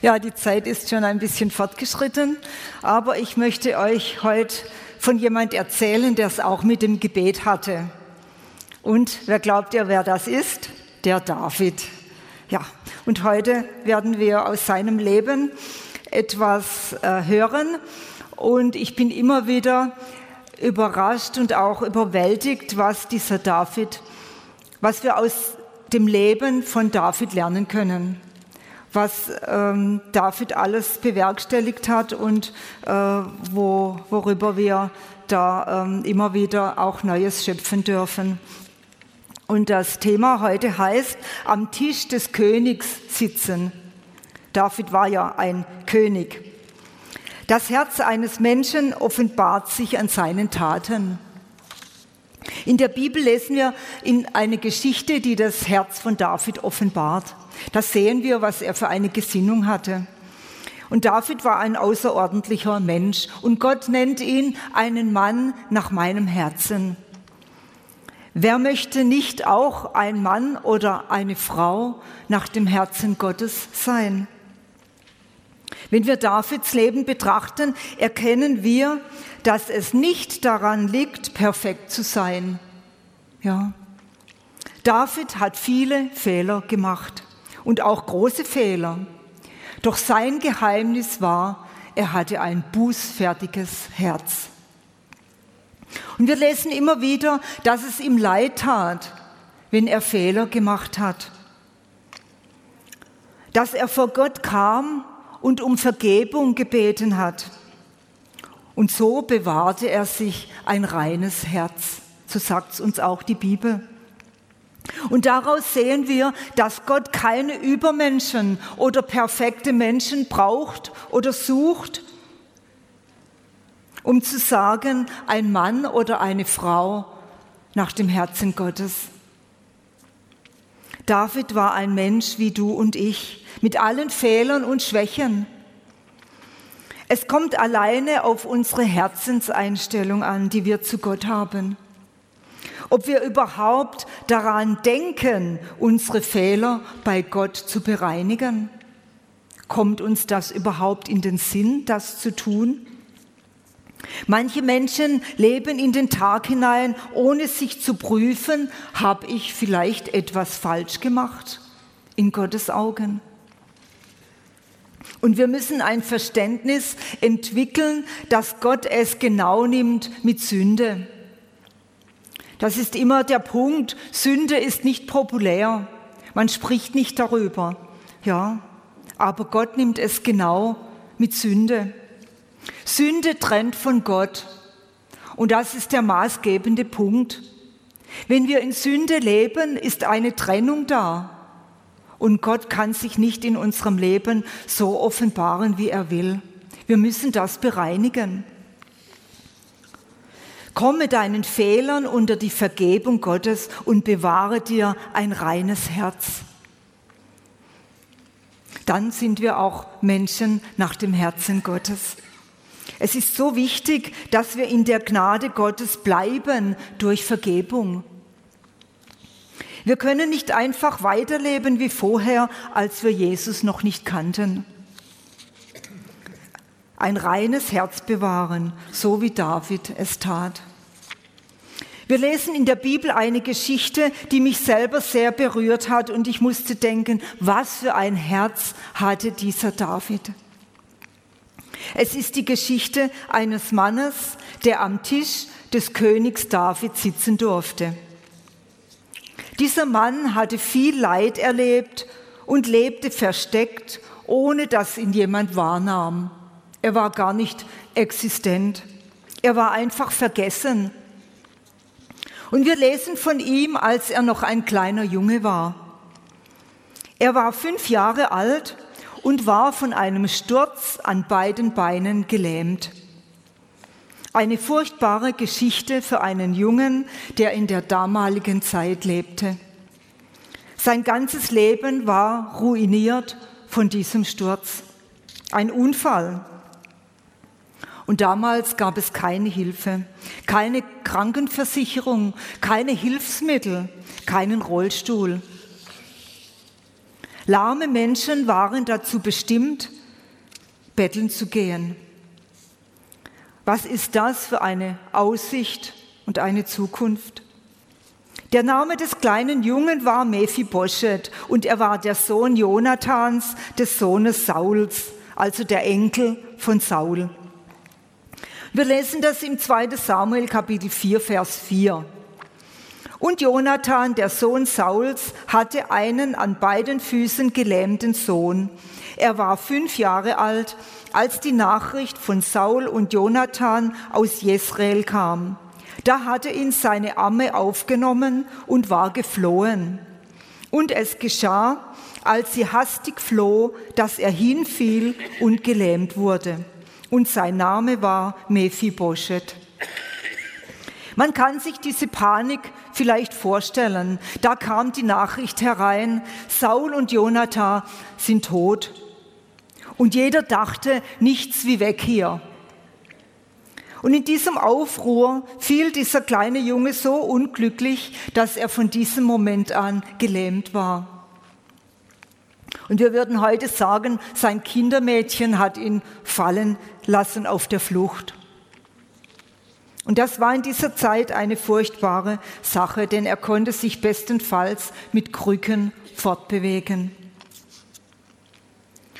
Ja, die Zeit ist schon ein bisschen fortgeschritten, aber ich möchte euch heute von jemand erzählen, der es auch mit dem Gebet hatte. Und wer glaubt ihr, wer das ist? Der David. Ja, und heute werden wir aus seinem Leben etwas äh, hören. Und ich bin immer wieder überrascht und auch überwältigt, was dieser David, was wir aus dem Leben von David lernen können, was ähm, David alles bewerkstelligt hat und äh, wo, worüber wir da ähm, immer wieder auch Neues schöpfen dürfen. Und das Thema heute heißt, am Tisch des Königs sitzen. David war ja ein König. Das Herz eines Menschen offenbart sich an seinen Taten. In der Bibel lesen wir in eine Geschichte, die das Herz von David offenbart. Da sehen wir, was er für eine Gesinnung hatte. Und David war ein außerordentlicher Mensch und Gott nennt ihn einen Mann nach meinem Herzen. Wer möchte nicht auch ein Mann oder eine Frau nach dem Herzen Gottes sein? Wenn wir Davids Leben betrachten, erkennen wir, dass es nicht daran liegt, perfekt zu sein. Ja. David hat viele Fehler gemacht und auch große Fehler. Doch sein Geheimnis war, er hatte ein bußfertiges Herz. Und wir lesen immer wieder, dass es ihm leid tat, wenn er Fehler gemacht hat. Dass er vor Gott kam und um Vergebung gebeten hat. Und so bewahrte er sich ein reines Herz. So sagt es uns auch die Bibel. Und daraus sehen wir, dass Gott keine Übermenschen oder perfekte Menschen braucht oder sucht, um zu sagen, ein Mann oder eine Frau nach dem Herzen Gottes. David war ein Mensch wie du und ich, mit allen Fehlern und Schwächen. Es kommt alleine auf unsere Herzenseinstellung an, die wir zu Gott haben. Ob wir überhaupt daran denken, unsere Fehler bei Gott zu bereinigen. Kommt uns das überhaupt in den Sinn, das zu tun? Manche Menschen leben in den Tag hinein, ohne sich zu prüfen, habe ich vielleicht etwas falsch gemacht in Gottes Augen. Und wir müssen ein Verständnis entwickeln, dass Gott es genau nimmt mit Sünde. Das ist immer der Punkt. Sünde ist nicht populär. Man spricht nicht darüber. Ja. Aber Gott nimmt es genau mit Sünde. Sünde trennt von Gott. Und das ist der maßgebende Punkt. Wenn wir in Sünde leben, ist eine Trennung da. Und Gott kann sich nicht in unserem Leben so offenbaren, wie er will. Wir müssen das bereinigen. Komme deinen Fehlern unter die Vergebung Gottes und bewahre dir ein reines Herz. Dann sind wir auch Menschen nach dem Herzen Gottes. Es ist so wichtig, dass wir in der Gnade Gottes bleiben durch Vergebung. Wir können nicht einfach weiterleben wie vorher, als wir Jesus noch nicht kannten. Ein reines Herz bewahren, so wie David es tat. Wir lesen in der Bibel eine Geschichte, die mich selber sehr berührt hat und ich musste denken, was für ein Herz hatte dieser David. Es ist die Geschichte eines Mannes, der am Tisch des Königs David sitzen durfte. Dieser Mann hatte viel Leid erlebt und lebte versteckt, ohne dass ihn jemand wahrnahm. Er war gar nicht existent. Er war einfach vergessen. Und wir lesen von ihm, als er noch ein kleiner Junge war. Er war fünf Jahre alt und war von einem Sturz an beiden Beinen gelähmt. Eine furchtbare Geschichte für einen Jungen, der in der damaligen Zeit lebte. Sein ganzes Leben war ruiniert von diesem Sturz. Ein Unfall. Und damals gab es keine Hilfe, keine Krankenversicherung, keine Hilfsmittel, keinen Rollstuhl. Lahme Menschen waren dazu bestimmt, betteln zu gehen. Was ist das für eine Aussicht und eine Zukunft? Der Name des kleinen Jungen war Mephibosheth und er war der Sohn Jonathans, des Sohnes Sauls, also der Enkel von Saul. Wir lesen das im 2. Samuel Kapitel 4, Vers 4. Und Jonathan, der Sohn Sauls, hatte einen an beiden Füßen gelähmten Sohn. Er war fünf Jahre alt, als die Nachricht von Saul und Jonathan aus Jezreel kam. Da hatte ihn seine Amme aufgenommen und war geflohen. Und es geschah, als sie hastig floh, dass er hinfiel und gelähmt wurde. Und sein Name war Mephibosheth. Man kann sich diese Panik vielleicht vorstellen. Da kam die Nachricht herein, Saul und Jonathan sind tot. Und jeder dachte, nichts wie weg hier. Und in diesem Aufruhr fiel dieser kleine Junge so unglücklich, dass er von diesem Moment an gelähmt war. Und wir würden heute sagen, sein Kindermädchen hat ihn fallen lassen auf der Flucht. Und das war in dieser Zeit eine furchtbare Sache, denn er konnte sich bestenfalls mit Krücken fortbewegen.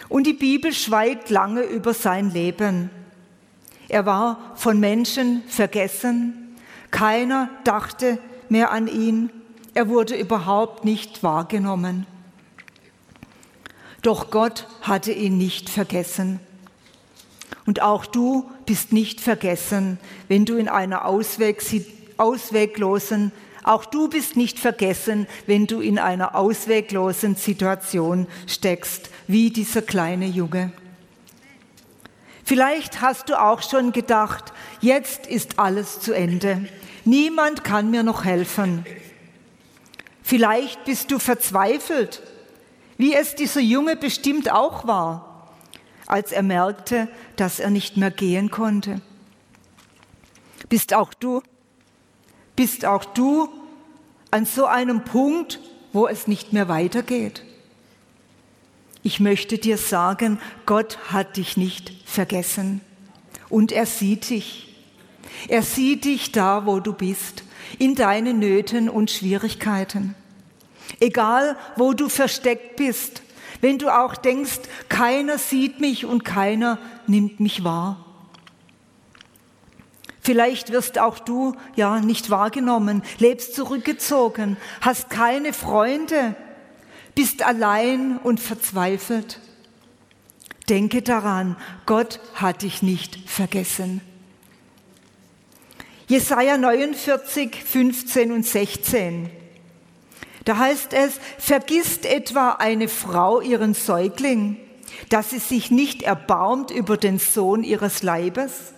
Und die Bibel schweigt lange über sein Leben. Er war von Menschen vergessen. Keiner dachte mehr an ihn. Er wurde überhaupt nicht wahrgenommen. Doch Gott hatte ihn nicht vergessen. Und auch du bist nicht vergessen, wenn du in einer Ausweg, ausweglosen, auch du bist nicht vergessen, wenn du in einer ausweglosen Situation steckst, wie dieser kleine Junge. Vielleicht hast du auch schon gedacht, jetzt ist alles zu Ende. Niemand kann mir noch helfen. Vielleicht bist du verzweifelt, wie es dieser Junge bestimmt auch war als er merkte, dass er nicht mehr gehen konnte. Bist auch du, bist auch du an so einem Punkt, wo es nicht mehr weitergeht? Ich möchte dir sagen, Gott hat dich nicht vergessen und er sieht dich. Er sieht dich da, wo du bist, in deinen Nöten und Schwierigkeiten. Egal, wo du versteckt bist, wenn du auch denkst, keiner sieht mich und keiner nimmt mich wahr. Vielleicht wirst auch du ja nicht wahrgenommen, lebst zurückgezogen, hast keine Freunde, bist allein und verzweifelt. Denke daran, Gott hat dich nicht vergessen. Jesaja 49, 15 und 16. Da heißt es, vergisst etwa eine Frau ihren Säugling, dass sie sich nicht erbarmt über den Sohn ihres Leibes?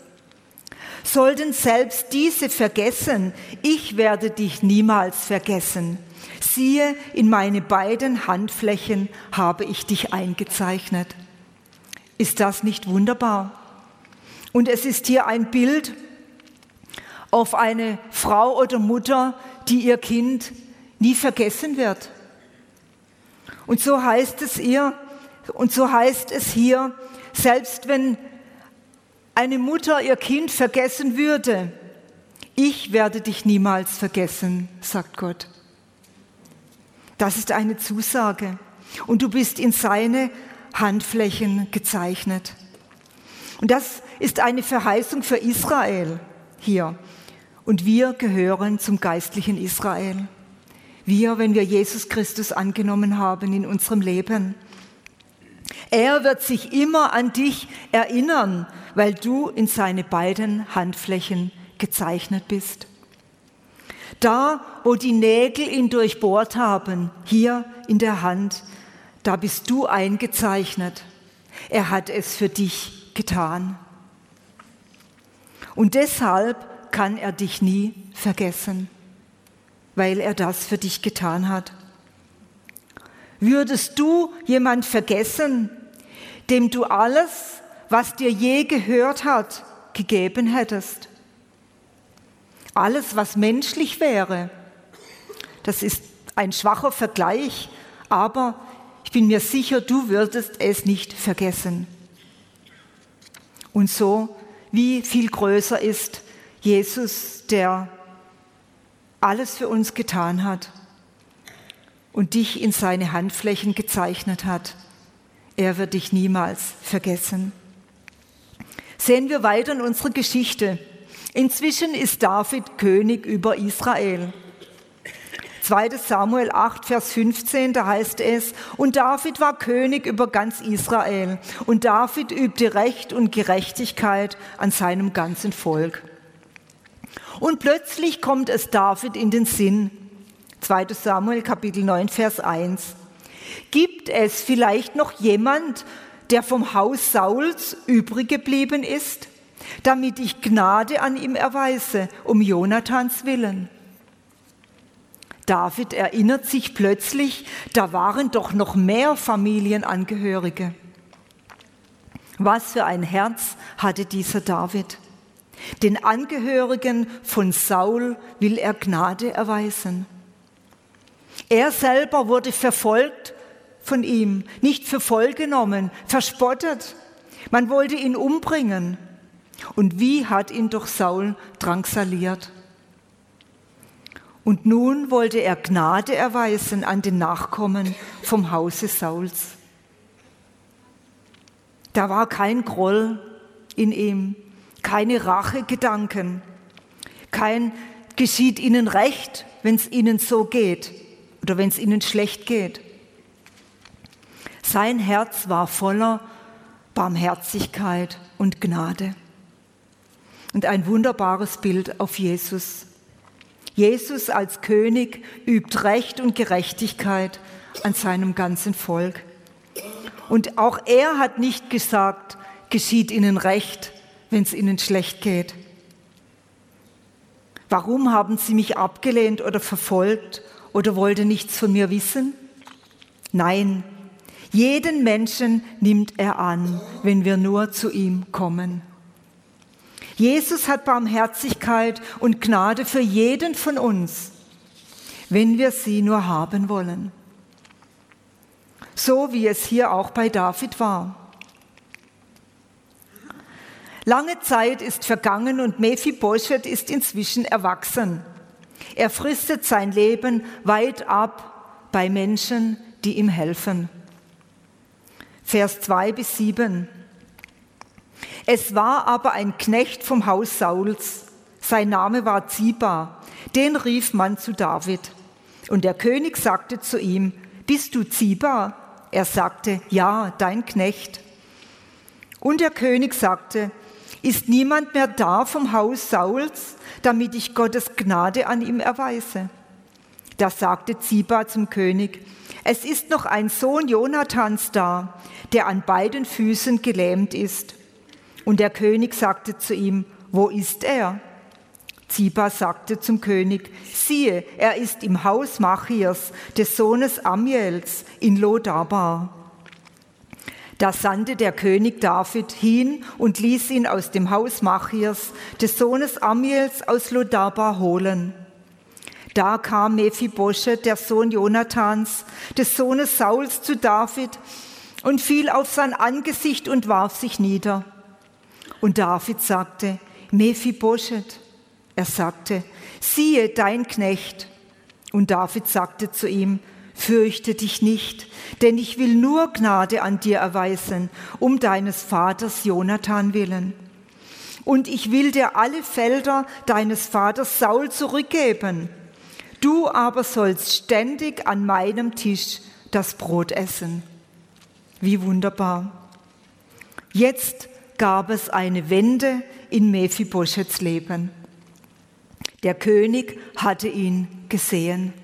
Sollten selbst diese vergessen, ich werde dich niemals vergessen. Siehe, in meine beiden Handflächen habe ich dich eingezeichnet. Ist das nicht wunderbar? Und es ist hier ein Bild auf eine Frau oder Mutter, die ihr Kind nie vergessen wird. Und so heißt es ihr, und so heißt es hier, selbst wenn eine Mutter ihr Kind vergessen würde, ich werde dich niemals vergessen, sagt Gott. Das ist eine Zusage. Und du bist in seine Handflächen gezeichnet. Und das ist eine Verheißung für Israel hier. Und wir gehören zum geistlichen Israel. Wir, wenn wir Jesus Christus angenommen haben in unserem Leben. Er wird sich immer an dich erinnern, weil du in seine beiden Handflächen gezeichnet bist. Da, wo die Nägel ihn durchbohrt haben, hier in der Hand, da bist du eingezeichnet. Er hat es für dich getan. Und deshalb kann er dich nie vergessen weil er das für dich getan hat. Würdest du jemand vergessen, dem du alles, was dir je gehört hat, gegeben hättest? Alles, was menschlich wäre. Das ist ein schwacher Vergleich, aber ich bin mir sicher, du würdest es nicht vergessen. Und so, wie viel größer ist Jesus, der alles für uns getan hat und dich in seine Handflächen gezeichnet hat. Er wird dich niemals vergessen. Sehen wir weiter in unsere Geschichte. Inzwischen ist David König über Israel. 2. Samuel 8, Vers 15, da heißt es, und David war König über ganz Israel, und David übte Recht und Gerechtigkeit an seinem ganzen Volk. Und plötzlich kommt es David in den Sinn, 2. Samuel Kapitel 9, Vers 1. Gibt es vielleicht noch jemand, der vom Haus Sauls übrig geblieben ist, damit ich Gnade an ihm erweise, um Jonathans willen? David erinnert sich plötzlich, da waren doch noch mehr Familienangehörige. Was für ein Herz hatte dieser David. Den Angehörigen von Saul will er Gnade erweisen. Er selber wurde verfolgt von ihm, nicht für voll genommen, verspottet. Man wollte ihn umbringen. Und wie hat ihn doch Saul drangsaliert? Und nun wollte er Gnade erweisen an den Nachkommen vom Hause Sauls. Da war kein Groll in ihm, keine Rachegedanken, kein geschieht ihnen recht, wenn es ihnen so geht oder wenn es ihnen schlecht geht. Sein Herz war voller Barmherzigkeit und Gnade. Und ein wunderbares Bild auf Jesus. Jesus als König übt Recht und Gerechtigkeit an seinem ganzen Volk. Und auch er hat nicht gesagt, geschieht ihnen Recht, wenn es ihnen schlecht geht. Warum haben sie mich abgelehnt oder verfolgt oder wollte nichts von mir wissen? Nein, jeden Menschen nimmt er an, wenn wir nur zu ihm kommen. Jesus hat Barmherzigkeit und Gnade für jeden von uns, wenn wir sie nur haben wollen. So wie es hier auch bei David war. Lange Zeit ist vergangen und Mephibosheth ist inzwischen erwachsen. Er fristet sein Leben weit ab bei Menschen, die ihm helfen. Vers 2 bis 7. Es war aber ein Knecht vom Haus Sauls. Sein Name war Ziba. Den rief man zu David. Und der König sagte zu ihm, bist du Ziba? Er sagte, ja, dein Knecht. Und der König sagte, ist niemand mehr da vom Haus Sauls, damit ich Gottes Gnade an ihm erweise? Da sagte Ziba zum König, es ist noch ein Sohn Jonathans da, der an beiden Füßen gelähmt ist. Und der König sagte zu ihm, wo ist er? Ziba sagte zum König, siehe, er ist im Haus Machias, des Sohnes Amiels, in Lodabar. Da sandte der König David hin und ließ ihn aus dem Haus Machias, des Sohnes Amiels, aus Lodabar holen. Da kam Mephibosheth, der Sohn Jonathans, des Sohnes Sauls, zu David und fiel auf sein Angesicht und warf sich nieder. Und David sagte, Mephibosheth. Er sagte, siehe dein Knecht. Und David sagte zu ihm, fürchte dich nicht, denn ich will nur Gnade an dir erweisen, um deines Vaters Jonathan willen. Und ich will dir alle Felder deines Vaters Saul zurückgeben. Du aber sollst ständig an meinem Tisch das Brot essen. Wie wunderbar. Jetzt gab es eine Wende in Mephibosheths Leben. Der König hatte ihn gesehen.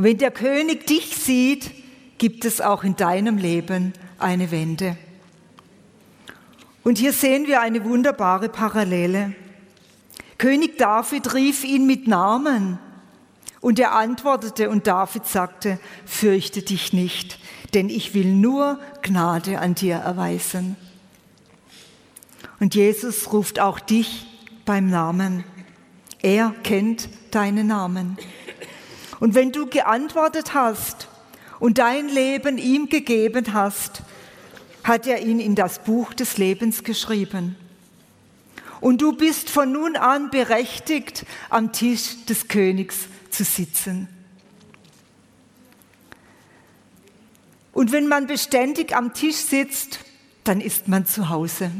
Und wenn der König dich sieht, gibt es auch in deinem Leben eine Wende. Und hier sehen wir eine wunderbare Parallele. König David rief ihn mit Namen und er antwortete und David sagte, fürchte dich nicht, denn ich will nur Gnade an dir erweisen. Und Jesus ruft auch dich beim Namen. Er kennt deinen Namen. Und wenn du geantwortet hast und dein Leben ihm gegeben hast, hat er ihn in das Buch des Lebens geschrieben. Und du bist von nun an berechtigt, am Tisch des Königs zu sitzen. Und wenn man beständig am Tisch sitzt, dann ist man zu Hause.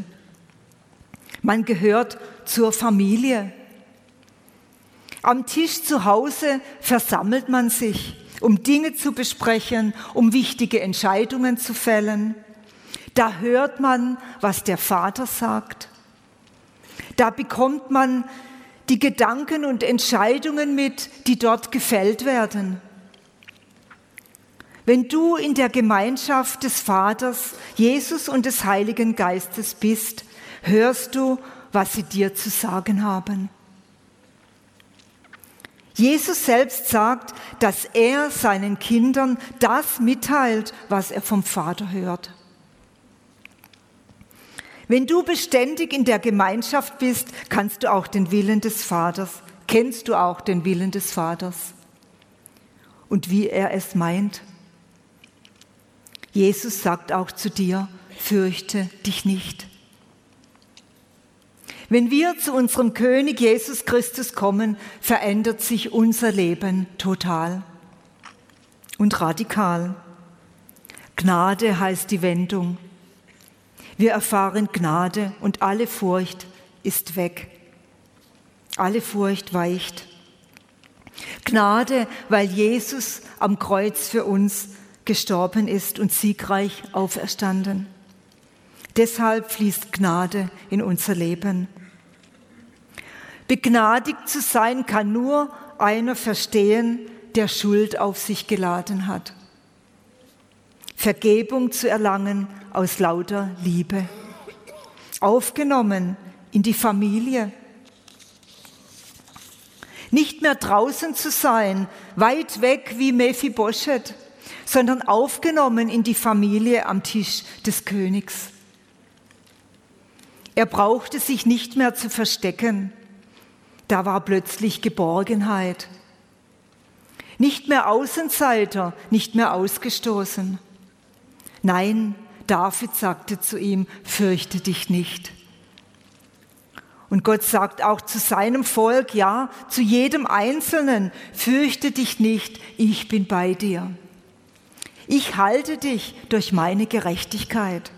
Man gehört zur Familie. Am Tisch zu Hause versammelt man sich, um Dinge zu besprechen, um wichtige Entscheidungen zu fällen. Da hört man, was der Vater sagt. Da bekommt man die Gedanken und Entscheidungen mit, die dort gefällt werden. Wenn du in der Gemeinschaft des Vaters, Jesus und des Heiligen Geistes bist, hörst du, was sie dir zu sagen haben. Jesus selbst sagt, dass er seinen Kindern das mitteilt, was er vom Vater hört. Wenn du beständig in der Gemeinschaft bist, kannst du auch den Willen des Vaters, kennst du auch den Willen des Vaters und wie er es meint. Jesus sagt auch zu dir, fürchte dich nicht. Wenn wir zu unserem König Jesus Christus kommen, verändert sich unser Leben total und radikal. Gnade heißt die Wendung. Wir erfahren Gnade und alle Furcht ist weg. Alle Furcht weicht. Gnade, weil Jesus am Kreuz für uns gestorben ist und siegreich auferstanden. Deshalb fließt Gnade in unser Leben. Begnadigt zu sein kann nur einer verstehen, der Schuld auf sich geladen hat. Vergebung zu erlangen aus lauter Liebe. Aufgenommen in die Familie. Nicht mehr draußen zu sein, weit weg wie Mephibosheth, sondern aufgenommen in die Familie am Tisch des Königs. Er brauchte sich nicht mehr zu verstecken da war plötzlich Geborgenheit. Nicht mehr Außenseiter, nicht mehr ausgestoßen. Nein, David sagte zu ihm, fürchte dich nicht. Und Gott sagt auch zu seinem Volk, ja, zu jedem Einzelnen, fürchte dich nicht, ich bin bei dir. Ich halte dich durch meine Gerechtigkeit.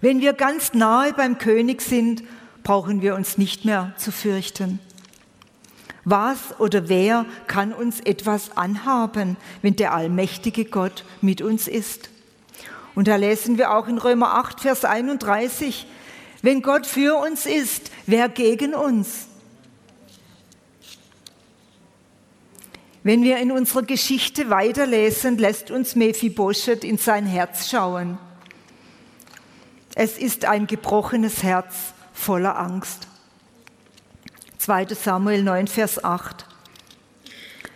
Wenn wir ganz nahe beim König sind, brauchen wir uns nicht mehr zu fürchten. Was oder wer kann uns etwas anhaben, wenn der allmächtige Gott mit uns ist? Und da lesen wir auch in Römer 8, Vers 31, wenn Gott für uns ist, wer gegen uns? Wenn wir in unserer Geschichte weiterlesen, lässt uns Mephibosheth in sein Herz schauen. Es ist ein gebrochenes Herz voller Angst. 2 Samuel 9, Vers 8.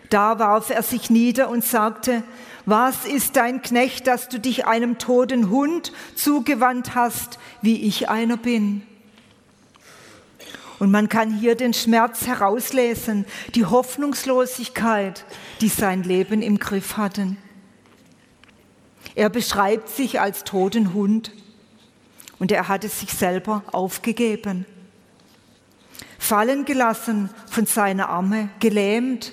Da warf er sich nieder und sagte, was ist dein Knecht, dass du dich einem toten Hund zugewandt hast, wie ich einer bin? Und man kann hier den Schmerz herauslesen, die Hoffnungslosigkeit, die sein Leben im Griff hatten. Er beschreibt sich als toten Hund und er hatte sich selber aufgegeben. Fallen gelassen von seiner Arme, gelähmt,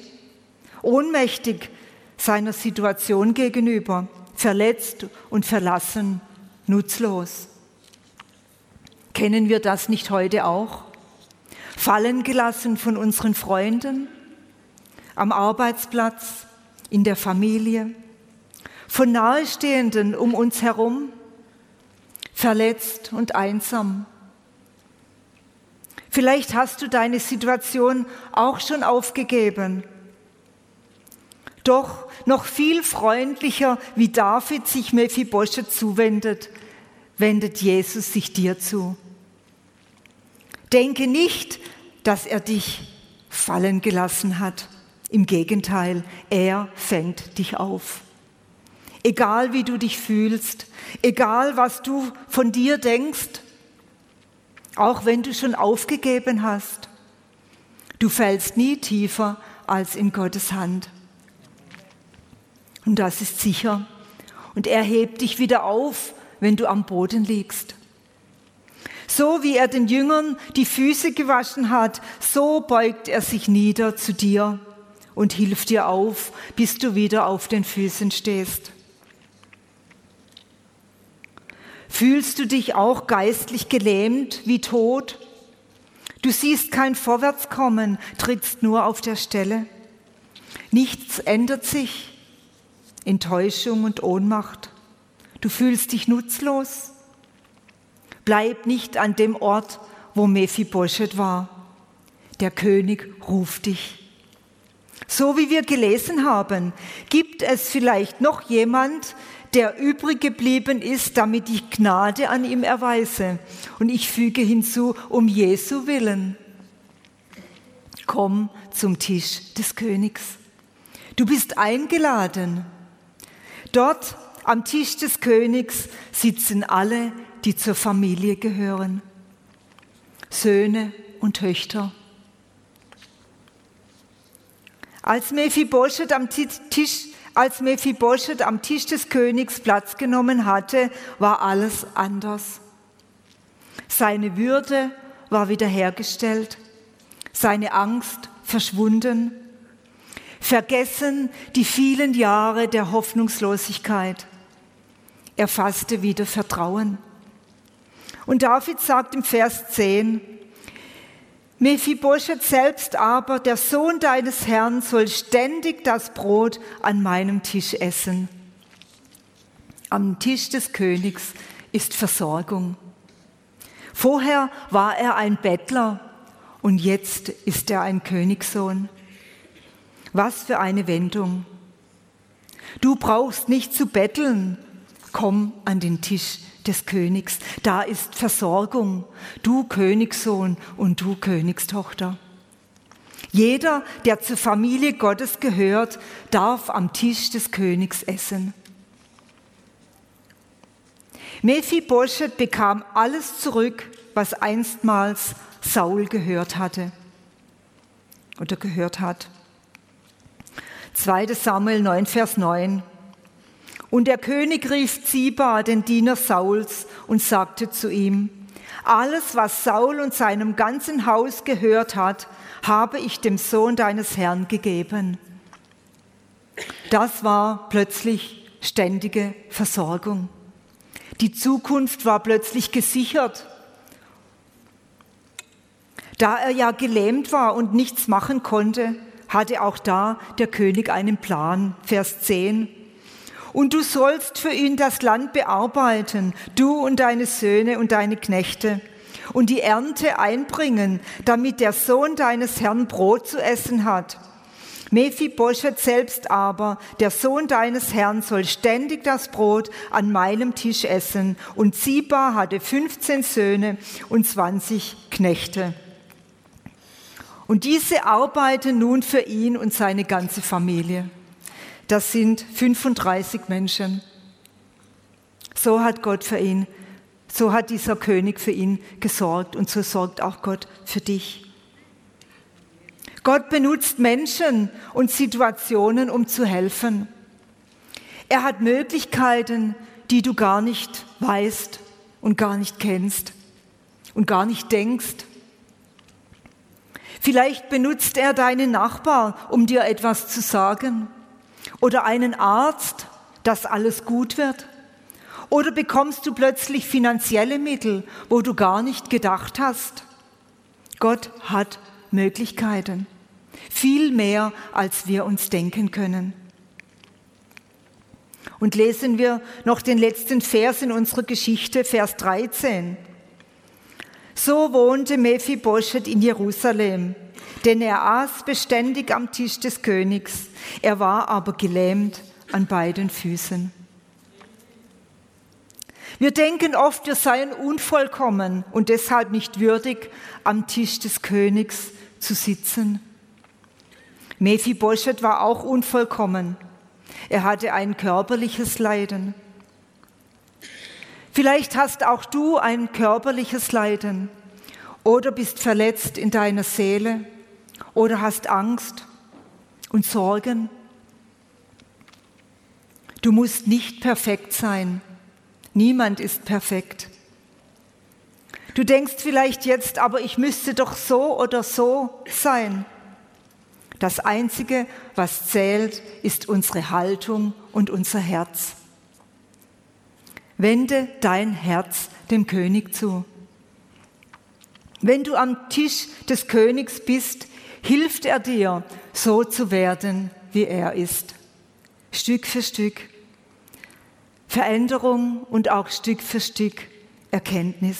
ohnmächtig seiner Situation gegenüber, verletzt und verlassen, nutzlos. Kennen wir das nicht heute auch? Fallen gelassen von unseren Freunden, am Arbeitsplatz, in der Familie, von Nahestehenden um uns herum, verletzt und einsam. Vielleicht hast du deine Situation auch schon aufgegeben. Doch noch viel freundlicher, wie David sich Mephibosheth zuwendet, wendet Jesus sich dir zu. Denke nicht, dass er dich fallen gelassen hat. Im Gegenteil, er fängt dich auf. Egal wie du dich fühlst, egal was du von dir denkst, auch wenn du schon aufgegeben hast, du fällst nie tiefer als in Gottes Hand. Und das ist sicher. Und er hebt dich wieder auf, wenn du am Boden liegst. So wie er den Jüngern die Füße gewaschen hat, so beugt er sich nieder zu dir und hilft dir auf, bis du wieder auf den Füßen stehst. Fühlst du dich auch geistlich gelähmt wie tot? Du siehst kein Vorwärtskommen, trittst nur auf der Stelle. Nichts ändert sich. Enttäuschung und Ohnmacht. Du fühlst dich nutzlos. Bleib nicht an dem Ort, wo Mephibosheth war. Der König ruft dich. So wie wir gelesen haben, gibt es vielleicht noch jemand, der übrig geblieben ist, damit ich Gnade an ihm erweise. Und ich füge hinzu, um Jesu willen. Komm zum Tisch des Königs. Du bist eingeladen. Dort am Tisch des Königs sitzen alle, die zur Familie gehören. Söhne und Töchter. Als Mephibosheth am Tisch als Mephibosheth am Tisch des Königs Platz genommen hatte, war alles anders. Seine Würde war wiederhergestellt, seine Angst verschwunden, vergessen die vielen Jahre der Hoffnungslosigkeit. Er fasste wieder Vertrauen. Und David sagt im Vers 10, Mephibosheth selbst aber, der Sohn deines Herrn, soll ständig das Brot an meinem Tisch essen. Am Tisch des Königs ist Versorgung. Vorher war er ein Bettler und jetzt ist er ein Königssohn. Was für eine Wendung. Du brauchst nicht zu betteln, komm an den Tisch des Königs. Da ist Versorgung, du Königssohn und du Königstochter. Jeder, der zur Familie Gottes gehört, darf am Tisch des Königs essen. Mephibosheth bekam alles zurück, was einstmals Saul gehört hatte oder gehört hat. 2. Samuel 9, Vers 9. Und der König rief Ziba, den Diener Sauls, und sagte zu ihm, alles, was Saul und seinem ganzen Haus gehört hat, habe ich dem Sohn deines Herrn gegeben. Das war plötzlich ständige Versorgung. Die Zukunft war plötzlich gesichert. Da er ja gelähmt war und nichts machen konnte, hatte auch da der König einen Plan. Vers 10 und du sollst für ihn das Land bearbeiten, du und deine Söhne und deine Knechte, und die Ernte einbringen, damit der Sohn deines Herrn Brot zu essen hat. Mephibosheth selbst aber, der Sohn deines Herrn, soll ständig das Brot an meinem Tisch essen. Und Ziba hatte 15 Söhne und 20 Knechte. Und diese arbeiten nun für ihn und seine ganze Familie. Das sind 35 Menschen. So hat Gott für ihn, so hat dieser König für ihn gesorgt und so sorgt auch Gott für dich. Gott benutzt Menschen und Situationen, um zu helfen. Er hat Möglichkeiten, die du gar nicht weißt und gar nicht kennst und gar nicht denkst. Vielleicht benutzt er deinen Nachbar, um dir etwas zu sagen oder einen Arzt, dass alles gut wird? Oder bekommst du plötzlich finanzielle Mittel, wo du gar nicht gedacht hast? Gott hat Möglichkeiten, viel mehr, als wir uns denken können. Und lesen wir noch den letzten Vers in unserer Geschichte, Vers 13. So wohnte Mephibosheth in Jerusalem denn er aß beständig am Tisch des Königs, er war aber gelähmt an beiden Füßen. Wir denken oft, wir seien unvollkommen und deshalb nicht würdig, am Tisch des Königs zu sitzen. Mephibosheth war auch unvollkommen. Er hatte ein körperliches Leiden. Vielleicht hast auch du ein körperliches Leiden oder bist verletzt in deiner Seele oder hast Angst und Sorgen. Du musst nicht perfekt sein. Niemand ist perfekt. Du denkst vielleicht jetzt, aber ich müsste doch so oder so sein. Das Einzige, was zählt, ist unsere Haltung und unser Herz. Wende dein Herz dem König zu. Wenn du am Tisch des Königs bist, hilft er dir, so zu werden, wie er ist. Stück für Stück. Veränderung und auch Stück für Stück Erkenntnis.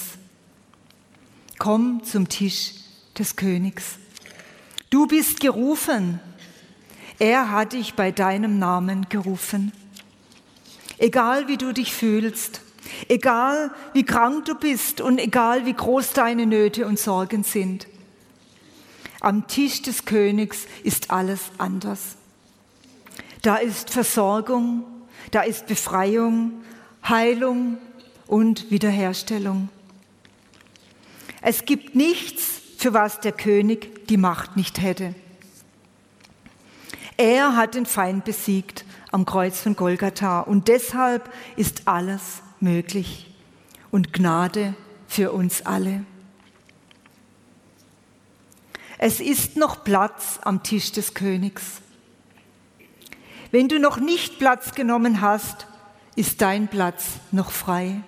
Komm zum Tisch des Königs. Du bist gerufen. Er hat dich bei deinem Namen gerufen. Egal wie du dich fühlst, egal wie krank du bist und egal wie groß deine Nöte und Sorgen sind. Am Tisch des Königs ist alles anders. Da ist Versorgung, da ist Befreiung, Heilung und Wiederherstellung. Es gibt nichts, für was der König die Macht nicht hätte. Er hat den Feind besiegt am Kreuz von Golgatha und deshalb ist alles möglich und Gnade für uns alle. Es ist noch Platz am Tisch des Königs. Wenn du noch nicht Platz genommen hast, ist dein Platz noch frei.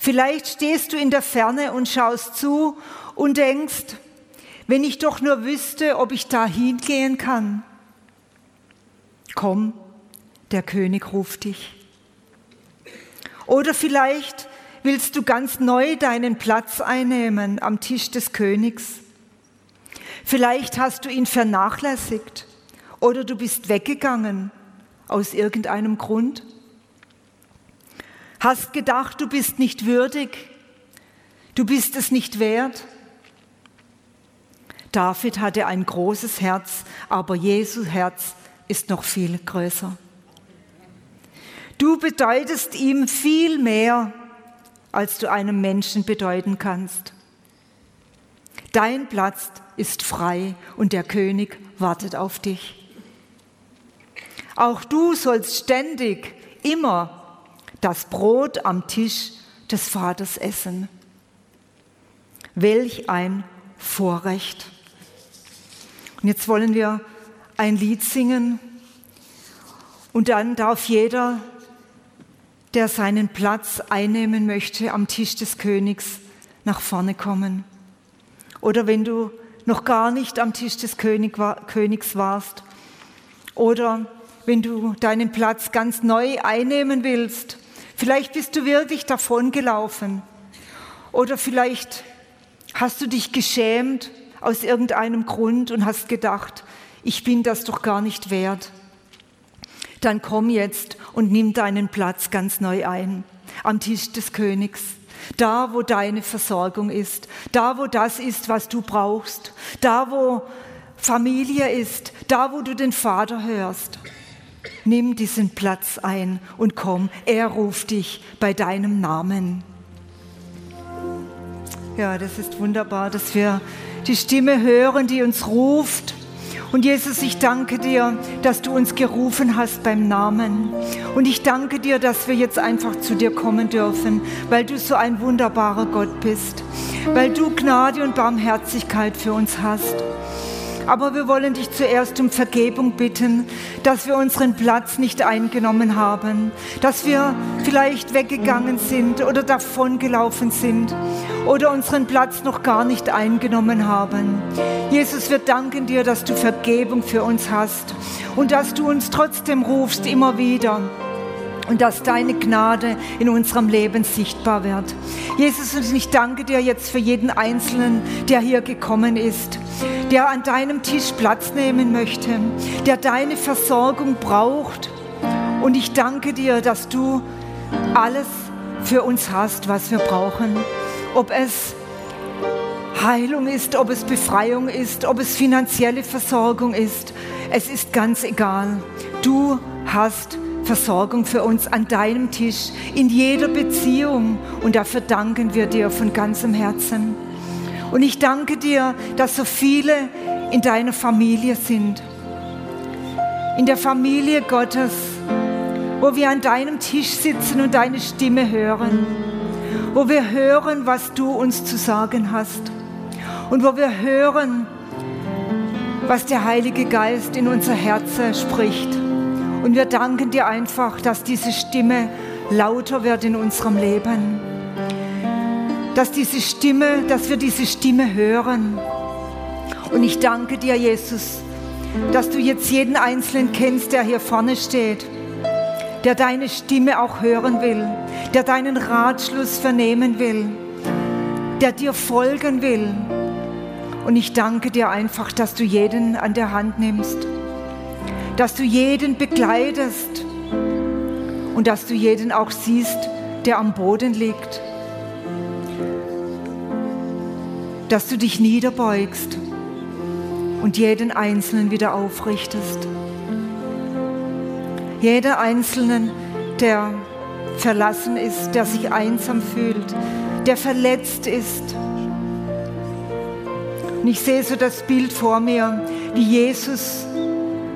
Vielleicht stehst du in der Ferne und schaust zu und denkst, wenn ich doch nur wüsste, ob ich da hingehen kann. Komm, der König ruft dich. Oder vielleicht willst du ganz neu deinen Platz einnehmen am Tisch des Königs. Vielleicht hast du ihn vernachlässigt oder du bist weggegangen aus irgendeinem Grund hast gedacht, du bist nicht würdig, du bist es nicht wert. David hatte ein großes Herz, aber Jesu Herz ist noch viel größer. Du bedeutest ihm viel mehr, als du einem Menschen bedeuten kannst. Dein Platz ist frei und der König wartet auf dich. Auch du sollst ständig, immer das Brot am Tisch des Vaters essen. Welch ein Vorrecht. Und jetzt wollen wir ein Lied singen und dann darf jeder, der seinen Platz einnehmen möchte am Tisch des Königs, nach vorne kommen. Oder wenn du noch gar nicht am Tisch des Königs warst oder wenn du deinen Platz ganz neu einnehmen willst, Vielleicht bist du wirklich davongelaufen oder vielleicht hast du dich geschämt aus irgendeinem Grund und hast gedacht, ich bin das doch gar nicht wert. Dann komm jetzt und nimm deinen Platz ganz neu ein am Tisch des Königs. Da, wo deine Versorgung ist, da, wo das ist, was du brauchst, da, wo Familie ist, da, wo du den Vater hörst. Nimm diesen Platz ein und komm, er ruft dich bei deinem Namen. Ja, das ist wunderbar, dass wir die Stimme hören, die uns ruft. Und Jesus, ich danke dir, dass du uns gerufen hast beim Namen. Und ich danke dir, dass wir jetzt einfach zu dir kommen dürfen, weil du so ein wunderbarer Gott bist, weil du Gnade und Barmherzigkeit für uns hast. Aber wir wollen dich zuerst um Vergebung bitten, dass wir unseren Platz nicht eingenommen haben, dass wir vielleicht weggegangen sind oder davongelaufen sind oder unseren Platz noch gar nicht eingenommen haben. Jesus, wir danken dir, dass du Vergebung für uns hast und dass du uns trotzdem rufst immer wieder und dass deine Gnade in unserem Leben sichtbar wird. Jesus, und ich danke dir jetzt für jeden Einzelnen, der hier gekommen ist, der an deinem Tisch Platz nehmen möchte, der deine Versorgung braucht. Und ich danke dir, dass du alles für uns hast, was wir brauchen. Ob es Heilung ist, ob es Befreiung ist, ob es finanzielle Versorgung ist. Es ist ganz egal. Du hast Versorgung für uns an deinem Tisch, in jeder Beziehung. Und dafür danken wir dir von ganzem Herzen. Und ich danke dir, dass so viele in deiner Familie sind. In der Familie Gottes wo wir an deinem Tisch sitzen und deine Stimme hören, wo wir hören, was du uns zu sagen hast und wo wir hören, was der Heilige Geist in unser Herz spricht. Und wir danken dir einfach, dass diese Stimme lauter wird in unserem Leben. Dass diese Stimme, dass wir diese Stimme hören. Und ich danke dir, Jesus, dass du jetzt jeden Einzelnen kennst, der hier vorne steht, der deine Stimme auch hören will, der deinen Ratschluss vernehmen will, der dir folgen will. Und ich danke dir einfach, dass du jeden an der Hand nimmst, dass du jeden begleitest und dass du jeden auch siehst, der am Boden liegt, dass du dich niederbeugst und jeden Einzelnen wieder aufrichtest. Jeder Einzelnen, der verlassen ist, der sich einsam fühlt, der verletzt ist. Und ich sehe so das Bild vor mir, wie Jesus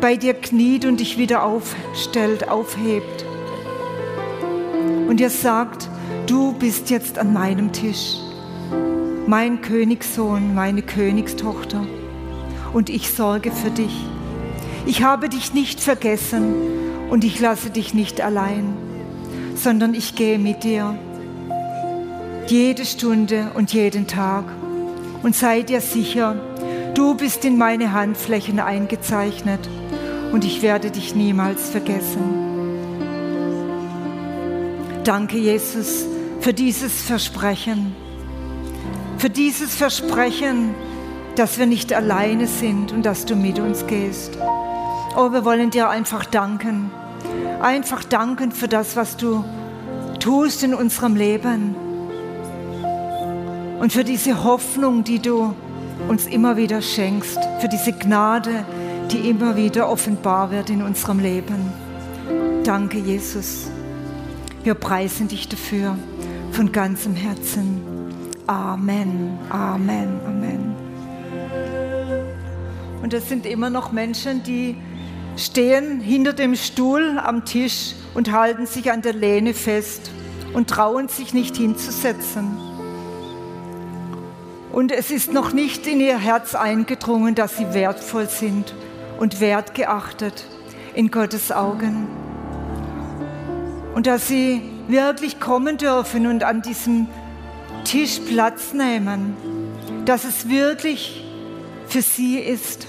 bei dir kniet und dich wieder aufstellt, aufhebt. Und er sagt, du bist jetzt an meinem Tisch, mein Königssohn, meine Königstochter und ich sorge für dich. Ich habe dich nicht vergessen und ich lasse dich nicht allein, sondern ich gehe mit dir jede Stunde und jeden Tag. Und sei dir sicher, du bist in meine Handflächen eingezeichnet und ich werde dich niemals vergessen. Danke, Jesus, für dieses Versprechen, für dieses Versprechen, dass wir nicht alleine sind und dass du mit uns gehst. Oh, wir wollen dir einfach danken. Einfach danken für das, was du tust in unserem Leben. Und für diese Hoffnung, die du uns immer wieder schenkst. Für diese Gnade, die immer wieder offenbar wird in unserem Leben. Danke, Jesus. Wir preisen dich dafür von ganzem Herzen. Amen, Amen, Amen. Und es sind immer noch Menschen, die stehen hinter dem Stuhl am Tisch und halten sich an der Lehne fest und trauen sich nicht hinzusetzen. Und es ist noch nicht in ihr Herz eingedrungen, dass sie wertvoll sind und wertgeachtet in Gottes Augen. Und dass sie wirklich kommen dürfen und an diesem Tisch Platz nehmen, dass es wirklich für sie ist.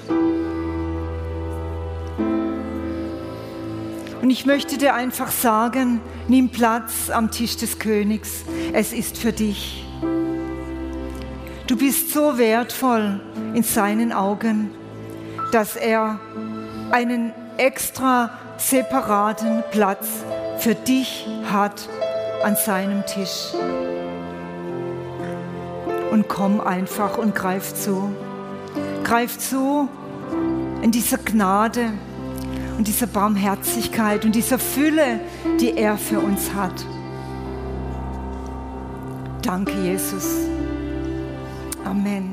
Und ich möchte dir einfach sagen, nimm Platz am Tisch des Königs. Es ist für dich. Du bist so wertvoll in seinen Augen, dass er einen extra separaten Platz für dich hat an seinem Tisch. Und komm einfach und greif zu. Greif zu in dieser Gnade und dieser Barmherzigkeit und dieser Fülle, die er für uns hat. Danke, Jesus. Amen.